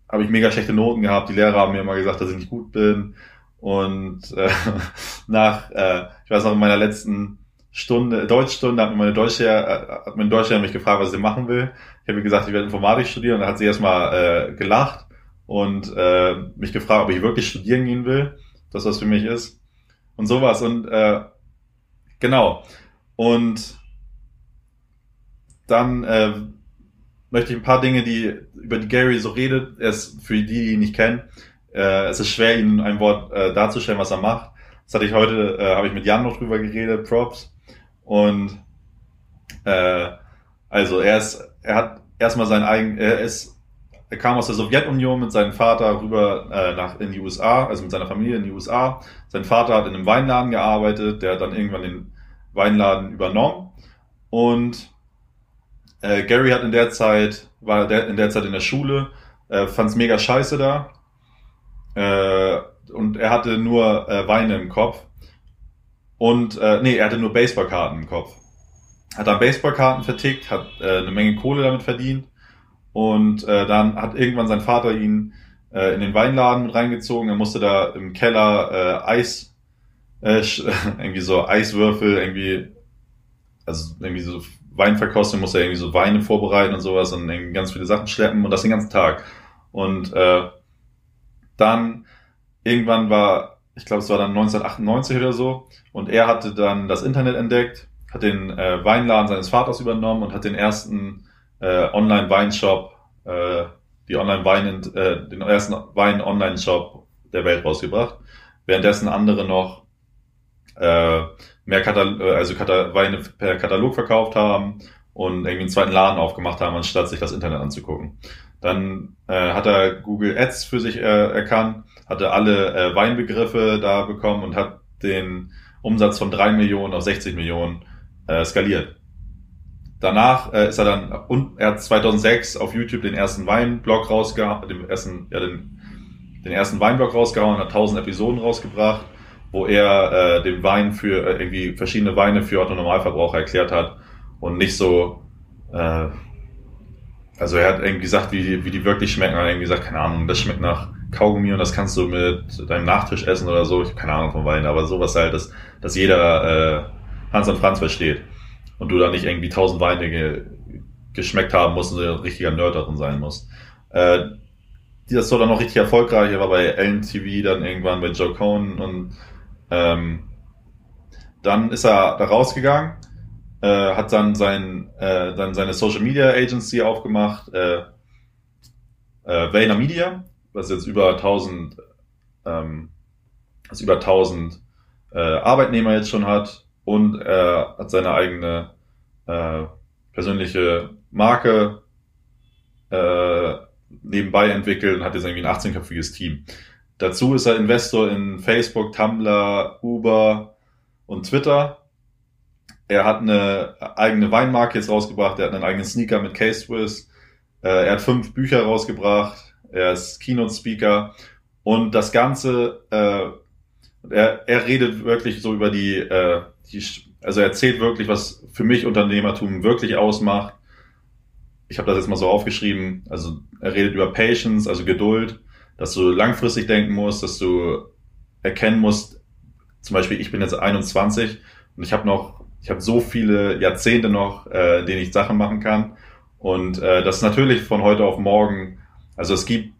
habe ich mega schlechte Noten gehabt. Die Lehrer haben mir immer gesagt, dass ich nicht gut bin. Und äh, [LAUGHS] nach, äh, ich weiß noch, in meiner letzten Stunde, Deutschstunde, hat meine Deutsche, äh, hat mein Deutscher mich gefragt, was sie machen will. Ich habe gesagt, ich werde Informatik studieren. Und dann hat sie erstmal äh, gelacht und äh, mich gefragt, ob ich wirklich studieren gehen will. Das, was für mich ist. Und sowas. Und äh, genau. Und dann äh, möchte ich ein paar Dinge, die über die Gary so redet, er ist für die, die ihn nicht kennen, äh, es ist schwer, ihn in einem Wort äh, darzustellen, was er macht. Das hatte ich heute, äh, habe ich mit Jan noch drüber geredet, Props. Und äh, also er ist, er hat erstmal sein eigen, er ist, er kam aus der Sowjetunion mit seinem Vater rüber äh, nach in die USA, also mit seiner Familie in die USA. Sein Vater hat in einem Weinladen gearbeitet, der hat dann irgendwann den Weinladen übernommen und äh, Gary hat in der Zeit, war der, in der Zeit in der Schule, äh, fand es mega scheiße da. Äh, und er hatte nur äh, Weine im Kopf. Und, äh, nee, er hatte nur Baseballkarten im Kopf. Hat dann Baseballkarten vertickt, hat äh, eine Menge Kohle damit verdient. Und äh, dann hat irgendwann sein Vater ihn äh, in den Weinladen mit reingezogen. Er musste da im Keller äh, Eis, äh, [LAUGHS] irgendwie so Eiswürfel, irgendwie, also irgendwie so Weinverkostung, muss er irgendwie so Weine vorbereiten und sowas und irgendwie ganz viele Sachen schleppen und das den ganzen Tag. Und äh, dann irgendwann war, ich glaube, es war dann 1998 oder so, und er hatte dann das Internet entdeckt, hat den äh, Weinladen seines Vaters übernommen und hat den ersten äh, Online-Weinshop, äh, die Online-Wein, äh, den ersten Wein-Online-Shop der Welt rausgebracht, währenddessen andere noch äh, mehr Katal äh, also Katal Weine per Katalog verkauft haben und irgendwie einen zweiten Laden aufgemacht haben, anstatt sich das Internet anzugucken. Dann äh, hat er Google Ads für sich äh, erkannt, hatte alle äh, Weinbegriffe da bekommen und hat den Umsatz von drei Millionen auf 60 Millionen äh, skaliert. Danach äh, ist er dann, und er hat 2006 auf YouTube den ersten Weinblog rausgehauen, den ersten, ja, den, den ersten Weinblog rausgehauen, hat 1000 Episoden rausgebracht wo er äh, den Wein für äh, irgendwie verschiedene Weine für Otto Normalverbraucher erklärt hat und nicht so äh, also er hat irgendwie gesagt, wie, die, wie die wirklich schmecken. Er hat irgendwie gesagt, keine Ahnung, das schmeckt nach Kaugummi und das kannst du mit deinem Nachtisch essen oder so. Ich habe keine Ahnung von Wein, aber sowas halt, dass, dass jeder äh, Hans und Franz versteht. Und du da nicht irgendwie tausend Weine ge geschmeckt haben musst und ein richtiger Nerd darin sein musst. Äh, das war dann noch richtig erfolgreich. Er war bei Ellen TV, dann irgendwann bei Joe Cohn und ähm, dann ist er da rausgegangen, äh, hat dann, sein, äh, dann seine Social Media Agency aufgemacht, äh, äh, Vayner Media, was jetzt über 1000, ähm, was über 1000 äh, Arbeitnehmer jetzt schon hat und er hat seine eigene äh, persönliche Marke äh, nebenbei entwickelt und hat jetzt irgendwie ein 18-köpfiges Team. Dazu ist er Investor in Facebook, Tumblr, Uber und Twitter. Er hat eine eigene Weinmarke jetzt rausgebracht, er hat einen eigenen Sneaker mit K-Swiss. Äh, er hat fünf Bücher rausgebracht. Er ist Keynote-Speaker. Und das Ganze, äh, er, er redet wirklich so über die, äh, die, also er erzählt wirklich, was für mich Unternehmertum wirklich ausmacht. Ich habe das jetzt mal so aufgeschrieben. Also er redet über Patience, also Geduld, dass du langfristig denken musst, dass du erkennen musst, zum Beispiel ich bin jetzt 21 und ich habe noch, ich habe so viele Jahrzehnte noch, äh, denen ich Sachen machen kann. Und äh, das ist natürlich von heute auf morgen, also es gibt,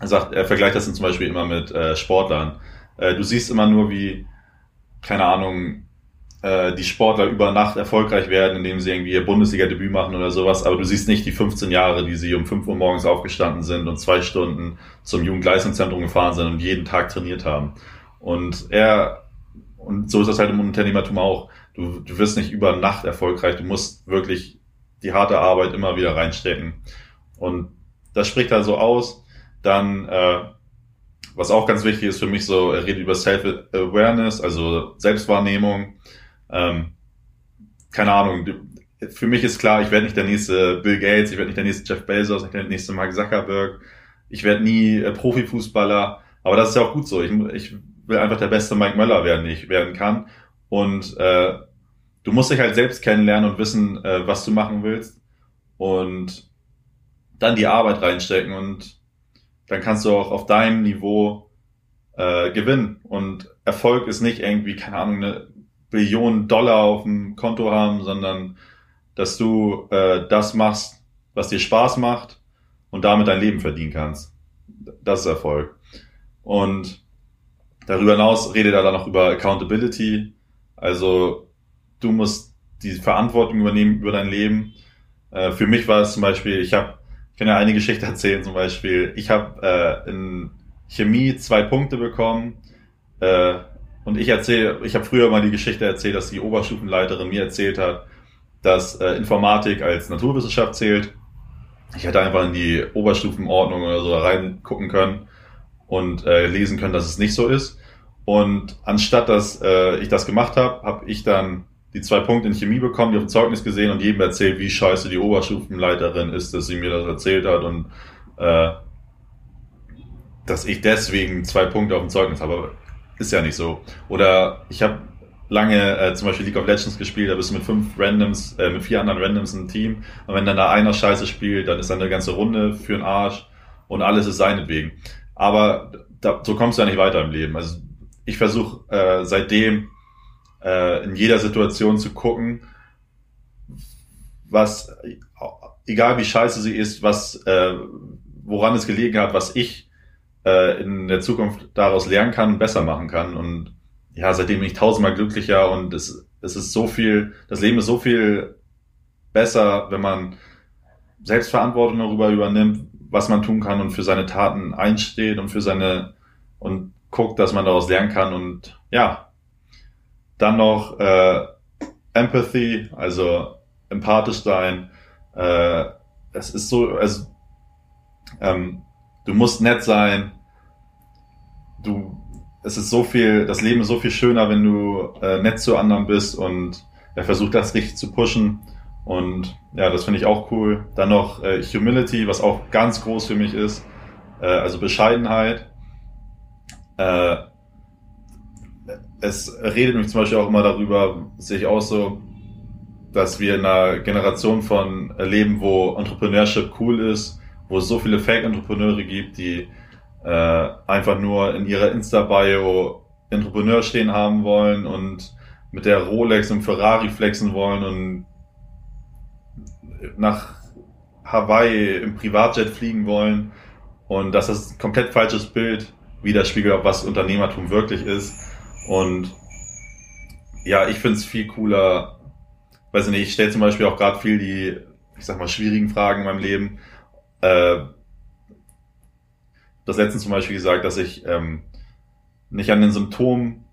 er sagt, er vergleicht das zum Beispiel immer mit äh, Sportlern. Äh, du siehst immer nur, wie, keine Ahnung, äh, die Sportler über Nacht erfolgreich werden, indem sie irgendwie ihr Bundesliga-Debüt machen oder sowas, aber du siehst nicht die 15 Jahre, die sie um 5 Uhr morgens aufgestanden sind und zwei Stunden zum Jugendleistungszentrum gefahren sind und jeden Tag trainiert haben. Und er, und so ist das halt im Unternehmertum auch. Du, du wirst nicht über Nacht erfolgreich, du musst wirklich die harte Arbeit immer wieder reinstecken. Und das spricht er so aus. Dann, äh, was auch ganz wichtig ist für mich, so, er redet über Self-Awareness, also Selbstwahrnehmung. Ähm, keine Ahnung, für mich ist klar, ich werde nicht der nächste Bill Gates, ich werde nicht der nächste Jeff Bezos, nicht der nächste Mark Zuckerberg, ich werde nie äh, Profifußballer, aber das ist ja auch gut so. Ich, ich will einfach der beste Mike Möller werden, ich werden kann. Und äh, du musst dich halt selbst kennenlernen und wissen, äh, was du machen willst. Und dann die Arbeit reinstecken und dann kannst du auch auf deinem Niveau äh, gewinnen. Und Erfolg ist nicht irgendwie, keine Ahnung, eine Billionen Dollar auf dem Konto haben, sondern dass du äh, das machst, was dir Spaß macht und damit dein Leben verdienen kannst. Das ist Erfolg. Und darüber hinaus redet er dann noch über Accountability. Also du musst die Verantwortung übernehmen über dein Leben. Äh, für mich war es zum Beispiel, ich habe, ich kann ja eine Geschichte [LAUGHS] erzählen, zum Beispiel, ich habe äh, in Chemie zwei Punkte bekommen. Äh, und ich erzähle, ich habe früher mal die Geschichte erzählt, dass die Oberstufenleiterin mir erzählt hat, dass äh, Informatik als Naturwissenschaft zählt. Ich hätte einfach in die Oberstufenordnung oder so reingucken können und äh, lesen können, dass es nicht so ist. Und anstatt dass äh, ich das gemacht habe, habe ich dann die zwei Punkte in Chemie bekommen, die auf dem Zeugnis gesehen und jedem erzählt, wie scheiße die Oberstufenleiterin ist, dass sie mir das erzählt hat und äh, dass ich deswegen zwei Punkte auf dem Zeugnis habe. Ist ja nicht so. Oder ich habe lange äh, zum Beispiel League of Legends gespielt, da bist du mit fünf Randoms, äh, mit vier anderen Randoms im Team. Und wenn dann da einer Scheiße spielt, dann ist dann eine ganze Runde für den Arsch und alles ist seinetwegen. Aber da, so kommst du ja nicht weiter im Leben. Also ich versuche äh, seitdem äh, in jeder Situation zu gucken, was, egal wie scheiße sie ist, was, äh, woran es gelegen hat, was ich äh, in der Zukunft daraus lernen kann und besser machen kann. Und ja, seitdem bin ich tausendmal glücklicher und es, es ist so viel, das Leben ist so viel besser, wenn man Selbstverantwortung darüber übernimmt, was man tun kann und für seine Taten einsteht und für seine und guckt, dass man daraus lernen kann und ja, dann noch äh, Empathy, also empathisch sein. Äh, es ist so, also ähm, du musst nett sein. Du, es ist so viel, das Leben ist so viel schöner, wenn du äh, nett zu anderen bist und er versucht das richtig zu pushen. Und ja, das finde ich auch cool. Dann noch äh, Humility, was auch ganz groß für mich ist. Äh, also Bescheidenheit. Äh, es redet mich zum Beispiel auch immer darüber, sehe ich auch so, dass wir in einer Generation von leben, wo Entrepreneurship cool ist, wo es so viele Fake-Entrepreneure gibt, die äh, einfach nur in ihrer Insta-Bio Entrepreneur stehen haben wollen und mit der Rolex und Ferrari flexen wollen und nach Hawaii im Privatjet fliegen wollen. Und dass das ein komplett falsches Bild widerspiegelt, was Unternehmertum wirklich ist. Und ja, ich finde es viel cooler, weiß ich nicht, ich stelle zum Beispiel auch gerade viel die, ich sag mal, schwierigen Fragen in meinem Leben. Äh, das letztens zum Beispiel gesagt, dass ich ähm, nicht an den Symptomen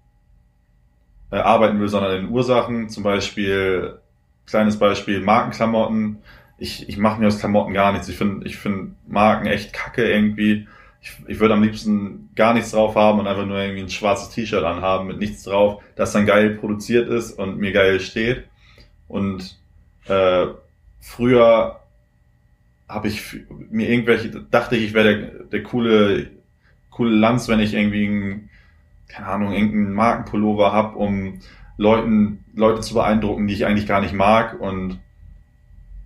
äh, arbeiten will, sondern an den Ursachen. Zum Beispiel, kleines Beispiel, Markenklamotten. Ich, ich mache mir aus Klamotten gar nichts. Ich finde ich finde Marken echt kacke irgendwie. Ich, ich würde am liebsten gar nichts drauf haben und einfach nur irgendwie ein schwarzes T-Shirt anhaben mit nichts drauf, das dann geil produziert ist und mir geil steht. Und äh, früher habe ich mir irgendwelche, dachte ich, ich wäre der, der coole, coole Lanz, wenn ich irgendwie, ein, keine Ahnung, irgendeinen Markenpullover hab, um Leuten, Leute zu beeindrucken, die ich eigentlich gar nicht mag. Und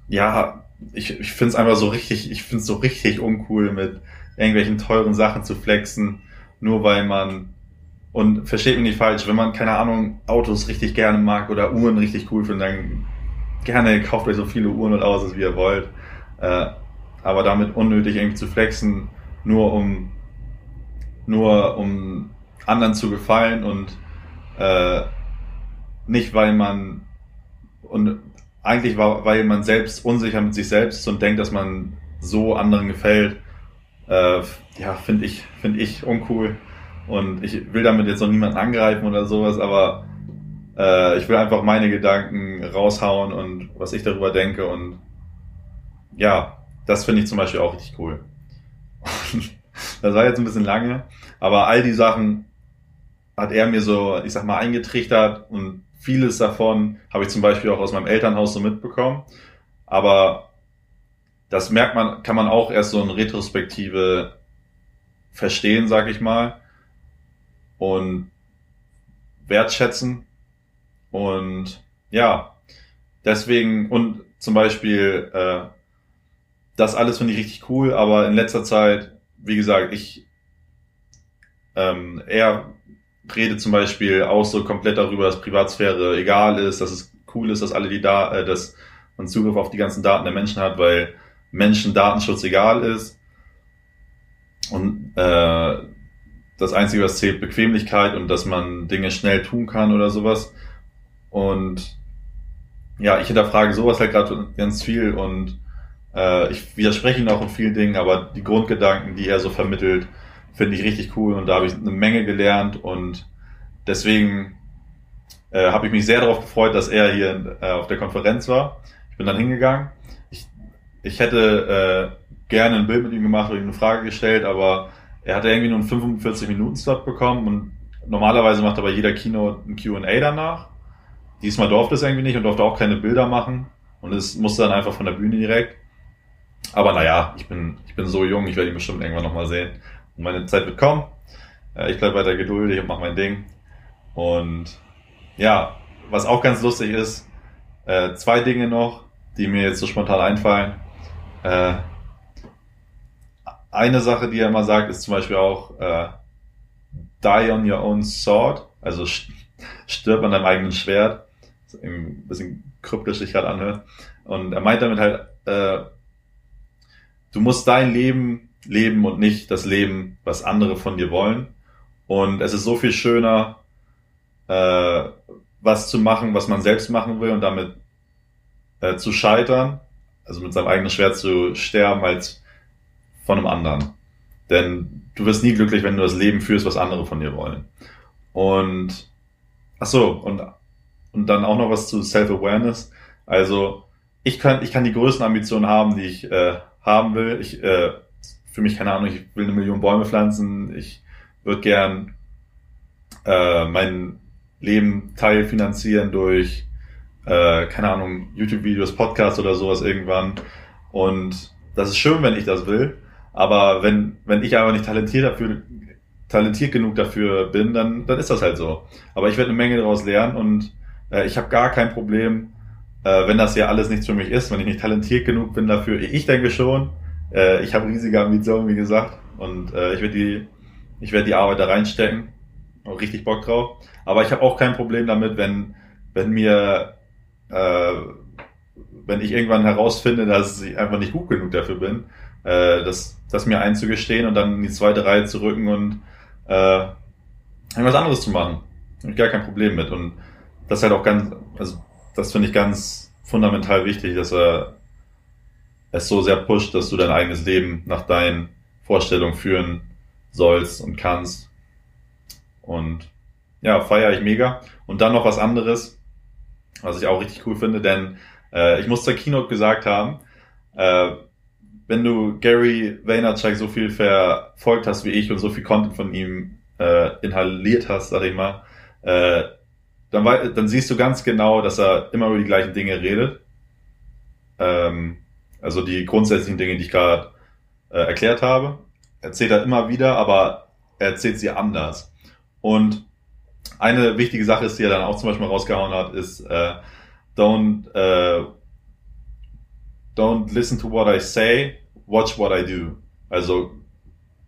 ja, ich, ich finde es einfach so richtig, ich finde es so richtig uncool, mit irgendwelchen teuren Sachen zu flexen, nur weil man und versteht mich nicht falsch, wenn man, keine Ahnung, Autos richtig gerne mag oder Uhren richtig cool findet, dann gerne kauft euch so viele Uhren und Autos, wie ihr wollt. Äh, aber damit unnötig irgendwie zu flexen, nur um, nur um anderen zu gefallen und äh, nicht, weil man und eigentlich war, weil man selbst unsicher mit sich selbst und denkt, dass man so anderen gefällt, äh, ja, finde ich, finde ich uncool. Und ich will damit jetzt noch niemanden angreifen oder sowas, aber äh, ich will einfach meine Gedanken raushauen und was ich darüber denke. Und ja, das finde ich zum Beispiel auch richtig cool. [LAUGHS] das war jetzt ein bisschen lange, aber all die Sachen hat er mir so, ich sag mal, eingetrichtert und vieles davon habe ich zum Beispiel auch aus meinem Elternhaus so mitbekommen. Aber das merkt man, kann man auch erst so in Retrospektive verstehen, sag ich mal und wertschätzen. Und ja, deswegen, und zum Beispiel, äh, das alles finde ich richtig cool, aber in letzter Zeit, wie gesagt, ich, ähm, er redet zum Beispiel auch so komplett darüber, dass Privatsphäre egal ist, dass es cool ist, dass alle die da, äh, dass man Zugriff auf die ganzen Daten der Menschen hat, weil Menschen Datenschutz egal ist. Und äh, das Einzige, was zählt, Bequemlichkeit und dass man Dinge schnell tun kann oder sowas. Und ja, ich hinterfrage sowas halt gerade ganz viel und äh, ich widerspreche ihn auch in vielen Dingen, aber die Grundgedanken, die er so vermittelt, finde ich richtig cool und da habe ich eine Menge gelernt und deswegen äh, habe ich mich sehr darauf gefreut, dass er hier äh, auf der Konferenz war. Ich bin dann hingegangen. Ich, hätte äh, gerne ein Bild mit ihm gemacht oder ihm eine Frage gestellt, aber er hatte irgendwie nur einen 45-Minuten-Slot bekommen und normalerweise macht aber jeder Kino ein Q&A danach. Diesmal durfte es irgendwie nicht und durfte auch keine Bilder machen und es musste dann einfach von der Bühne direkt. Aber naja, ich bin, ich bin so jung, ich werde ihn bestimmt irgendwann nochmal sehen. Und meine Zeit wird kommen. Äh, ich bleibe weiter geduldig und mache mein Ding. Und ja, was auch ganz lustig ist, äh, zwei Dinge noch, die mir jetzt so spontan einfallen. Äh, eine Sache, die er immer sagt, ist zum Beispiel auch äh, Die on your own sword, also stirb an deinem eigenen Schwert. Ein bisschen kryptisch sich gerade anhört. Und er meint damit halt, äh, du musst dein Leben leben und nicht das Leben, was andere von dir wollen. Und es ist so viel schöner, äh, was zu machen, was man selbst machen will und damit äh, zu scheitern, also mit seinem eigenen Schwert zu sterben, als von einem anderen. Denn du wirst nie glücklich, wenn du das Leben führst, was andere von dir wollen. Und ach so, und, und dann auch noch was zu Self-Awareness. Also ich kann, ich kann die größten Ambitionen haben, die ich äh, haben will. Ich, äh, für mich, keine Ahnung, ich will eine Million Bäume pflanzen. Ich würde gern äh, mein Leben teilfinanzieren durch, äh, keine Ahnung, YouTube-Videos, Podcasts oder sowas irgendwann. Und das ist schön, wenn ich das will. Aber wenn, wenn ich aber nicht talentiert dafür, talentiert genug dafür bin, dann, dann ist das halt so. Aber ich werde eine Menge daraus lernen und äh, ich habe gar kein Problem, äh, wenn das ja alles nichts für mich ist, wenn ich nicht talentiert genug bin dafür. Ich denke schon. Äh, ich habe riesige Ambitionen, wie gesagt, und äh, ich werde die, ich werde die Arbeit da reinstecken. Auch richtig Bock drauf. Aber ich habe auch kein Problem damit, wenn, wenn mir, äh, wenn ich irgendwann herausfinde, dass ich einfach nicht gut genug dafür bin, äh, das, das mir einzugestehen und dann in die zweite Reihe zu rücken und äh, irgendwas anderes zu machen. Habe ich gar kein Problem mit. Und das ist halt auch ganz, also das finde ich ganz fundamental wichtig, dass er es so sehr pusht, dass du dein eigenes Leben nach deinen Vorstellungen führen sollst und kannst. Und ja, feiere ich mega. Und dann noch was anderes, was ich auch richtig cool finde, denn äh, ich muss zur Keynote gesagt haben, äh, wenn du Gary Vaynerchuk so viel verfolgt hast wie ich und so viel Content von ihm äh, inhaliert hast, sag ich mal, äh, dann, dann siehst du ganz genau, dass er immer über die gleichen Dinge redet. Ähm, Also die grundsätzlichen Dinge, die ich gerade äh, erklärt habe, erzählt er immer wieder, aber er erzählt sie anders. Und eine wichtige Sache ist, die er dann auch zum Beispiel rausgehauen hat, ist äh, don't äh, don't listen to what I say, watch what I do. Also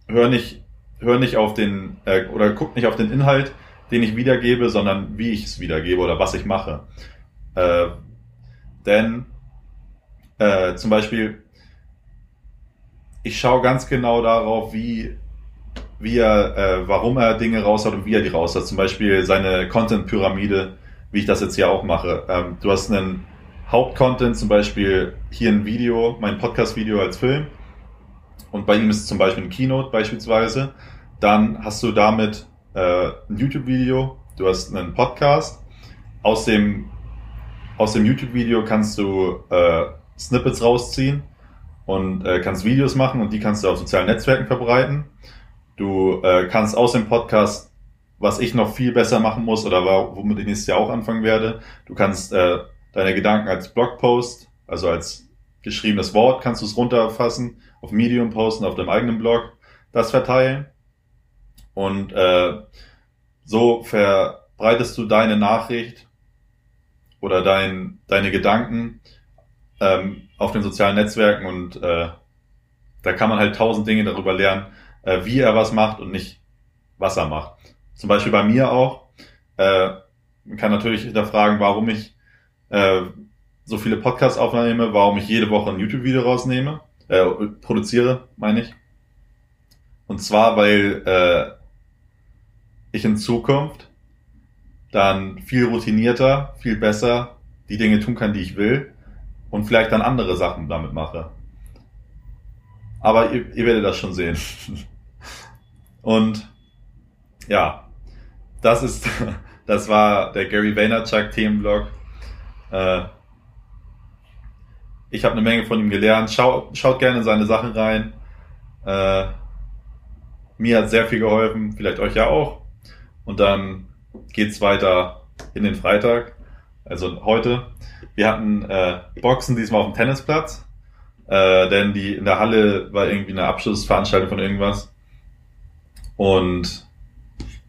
hör nicht hör nicht auf den äh, oder guck nicht auf den Inhalt, den ich wiedergebe, sondern wie ich es wiedergebe oder was ich mache. Äh, denn äh, zum Beispiel, ich schaue ganz genau darauf, wie, wie er, äh, warum er Dinge raushaut und wie er die raushaut. Zum Beispiel seine Content-Pyramide, wie ich das jetzt hier auch mache. Ähm, du hast einen Hauptcontent, zum Beispiel hier ein Video, mein Podcast-Video als Film. Und bei ihm ist es zum Beispiel ein Keynote beispielsweise. Dann hast du damit äh, ein YouTube-Video, du hast einen Podcast. Aus dem, aus dem YouTube-Video kannst du äh, Snippets rausziehen und äh, kannst Videos machen und die kannst du auf sozialen Netzwerken verbreiten. Du äh, kannst aus dem Podcast, was ich noch viel besser machen muss oder womit ich nächstes Jahr auch anfangen werde, du kannst äh, deine Gedanken als Blogpost, also als geschriebenes Wort, kannst du es runterfassen, auf Medium posten, auf deinem eigenen Blog, das verteilen. Und äh, so verbreitest du deine Nachricht oder dein, deine Gedanken ähm, auf den sozialen Netzwerken und äh, da kann man halt tausend Dinge darüber lernen, äh, wie er was macht und nicht, was er macht. Zum Beispiel bei mir auch. Äh, man kann natürlich hinterfragen, warum ich äh, so viele Podcasts aufnehme, warum ich jede Woche ein YouTube-Video rausnehme, äh, produziere, meine ich. Und zwar, weil äh, ich in Zukunft dann viel routinierter, viel besser die Dinge tun kann, die ich will und vielleicht dann andere Sachen damit mache. Aber ihr, ihr werdet das schon sehen. [LAUGHS] Und ja, das ist, [LAUGHS] das war der Gary Vaynerchuk Themenblog. Äh, ich habe eine Menge von ihm gelernt. Schaut, schaut gerne in seine Sachen rein. Äh, mir hat sehr viel geholfen, vielleicht euch ja auch. Und dann geht's weiter in den Freitag, also heute. Wir hatten äh, Boxen diesmal auf dem Tennisplatz, denn die in der Halle war irgendwie eine Abschlussveranstaltung von irgendwas. Und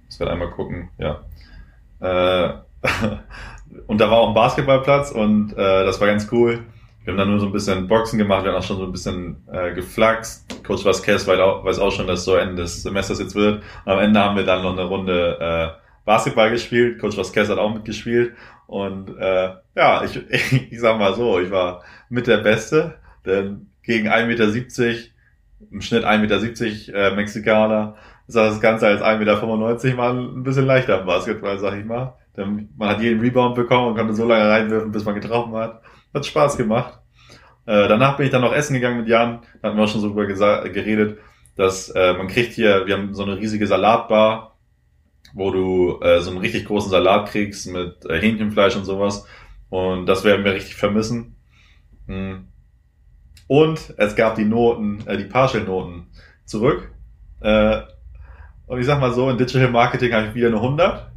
ich werde einmal gucken, ja. Äh, [LAUGHS] und da war auch ein Basketballplatz und äh, das war ganz cool. Wir haben dann nur so ein bisschen Boxen gemacht, wir haben auch schon so ein bisschen äh, geflaxt. Coach Vasquez weiß auch schon, dass so Ende des Semesters jetzt wird. Und am Ende haben wir dann noch eine Runde äh, Basketball gespielt. Coach Vasquez hat auch mitgespielt. Und äh, ja, ich, [LAUGHS] ich, sag mal so, ich war mit der Beste, denn gegen 1,70 Meter, im Schnitt 1,70 Meter äh, Mexikaner, ist das Ganze als 1,95 Meter mal ein bisschen leichter im Basketball, sag ich mal. Denn man hat jeden Rebound bekommen und konnte so lange reinwerfen, bis man getroffen hat. Hat Spaß gemacht. Äh, danach bin ich dann noch essen gegangen mit Jan, da hatten wir auch schon so drüber geredet, dass äh, man kriegt hier, wir haben so eine riesige Salatbar, wo du äh, so einen richtig großen Salat kriegst mit äh, Hähnchenfleisch und sowas. Und das werden wir richtig vermissen. Hm. Und es gab die Noten, äh, die Partial-Noten zurück. Äh, und ich sag mal so, in Digital Marketing habe ich wieder eine 100.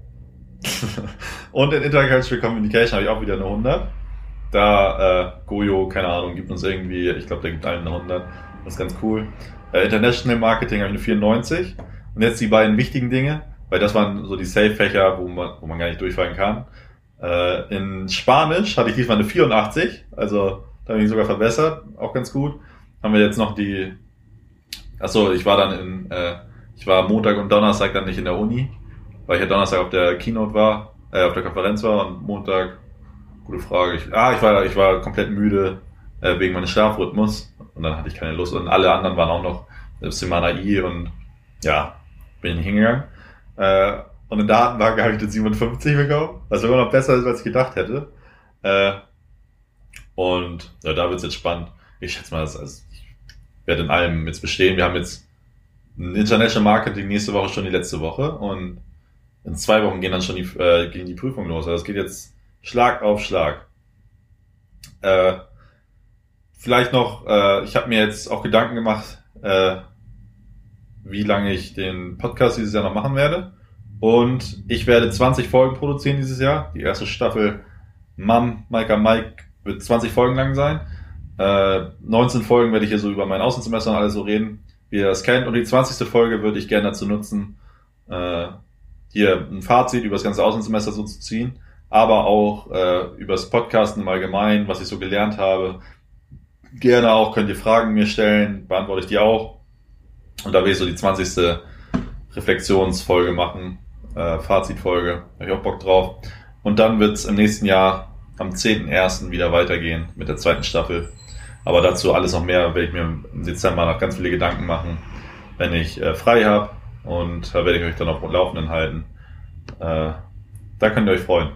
[LAUGHS] und in Intercultural Communication habe ich auch wieder eine 100. Da, äh, Goyo, keine Ahnung, gibt uns irgendwie, ich glaube, der gibt allen eine 100. Das ist ganz cool. Äh, International Marketing habe ich eine 94. Und jetzt die beiden wichtigen Dinge weil das waren so die Safe-Fächer, wo man, wo man gar nicht durchfallen kann. Äh, in Spanisch hatte ich diesmal eine 84, also da bin ich sogar verbessert, auch ganz gut. Haben wir jetzt noch die, achso, ich war dann in, äh, ich war Montag und Donnerstag dann nicht in der Uni, weil ich ja Donnerstag auf der Keynote war, äh, auf der Konferenz war und Montag, gute Frage, ich, ah, ich war, ich war komplett müde äh, wegen meines Schlafrhythmus und dann hatte ich keine Lust und alle anderen waren auch noch Simana I und ja, bin hingegangen. Äh, und in Datenbank habe ich den 57 bekommen, was immer noch besser ist, als ich gedacht hätte. Äh, und ja, da wird es jetzt spannend. Ich schätze mal, also, ich werde in allem jetzt bestehen. Wir haben jetzt International Marketing nächste Woche schon die letzte Woche und in zwei Wochen gehen dann schon die, äh, gehen die Prüfungen los. Also es geht jetzt Schlag auf Schlag. Äh, vielleicht noch, äh, ich habe mir jetzt auch Gedanken gemacht, äh, wie lange ich den Podcast dieses Jahr noch machen werde. Und ich werde 20 Folgen produzieren dieses Jahr. Die erste Staffel Mom, Maika, Mike wird 20 Folgen lang sein. Äh, 19 Folgen werde ich hier so über mein Außensemester und alles so reden, wie ihr das kennt. Und die 20. Folge würde ich gerne dazu nutzen, äh, hier ein Fazit über das ganze Außensemester so zu ziehen, aber auch äh, über das Podcasten im Allgemeinen, was ich so gelernt habe. Gerne auch könnt ihr Fragen mir stellen, beantworte ich die auch. Und da will ich so die 20. Reflexionsfolge machen, äh, Fazitfolge, habe ich auch Bock drauf. Und dann wird es im nächsten Jahr am 10.01. wieder weitergehen mit der zweiten Staffel. Aber dazu alles noch mehr werde ich mir im Dezember noch ganz viele Gedanken machen, wenn ich äh, frei habe. Und da werde ich euch dann auf Laufenden halten. Äh, da könnt ihr euch freuen.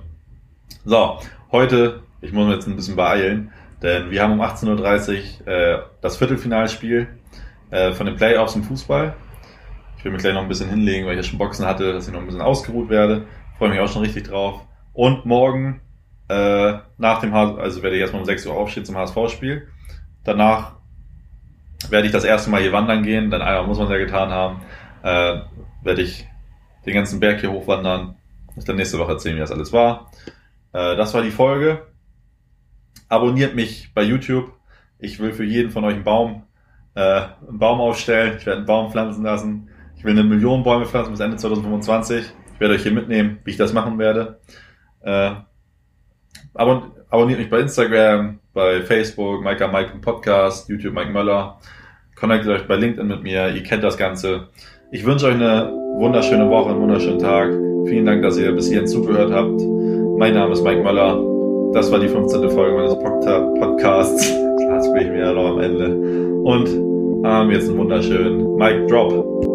So, heute, ich muss mich jetzt ein bisschen beeilen, denn wir haben um 18.30 Uhr äh, das Viertelfinalspiel äh, von den Playoffs im Fußball. Ich will mich gleich noch ein bisschen hinlegen, weil ich ja schon Boxen hatte, dass ich noch ein bisschen ausgeruht werde. Freue mich auch schon richtig drauf. Und morgen äh, nach dem HSV, also werde ich erstmal um 6 Uhr aufstehen zum HSV-Spiel. Danach werde ich das erste Mal hier wandern gehen, denn einmal muss man es ja getan haben. Äh, werde ich den ganzen Berg hier hochwandern. Ich dann nächste Woche erzählen, wie das alles war. Äh, das war die Folge. Abonniert mich bei YouTube. Ich will für jeden von euch einen Baum, äh, einen Baum aufstellen. Ich werde einen Baum pflanzen lassen. Ich will eine Million Bäume pflanzen bis Ende 2025. Ich werde euch hier mitnehmen, wie ich das machen werde. Äh, abonniert mich bei Instagram, bei Facebook, Mike Mike Podcast, YouTube Mike Möller. Connectet euch bei LinkedIn mit mir. Ihr kennt das Ganze. Ich wünsche euch eine wunderschöne Woche, einen wunderschönen Tag. Vielen Dank, dass ihr bis hierhin zugehört habt. Mein Name ist Mike Möller. Das war die 15. Folge meines Podcasts. [LAUGHS] Jetzt bin ich wieder noch am Ende. Und haben jetzt einen wunderschönen Mike Drop.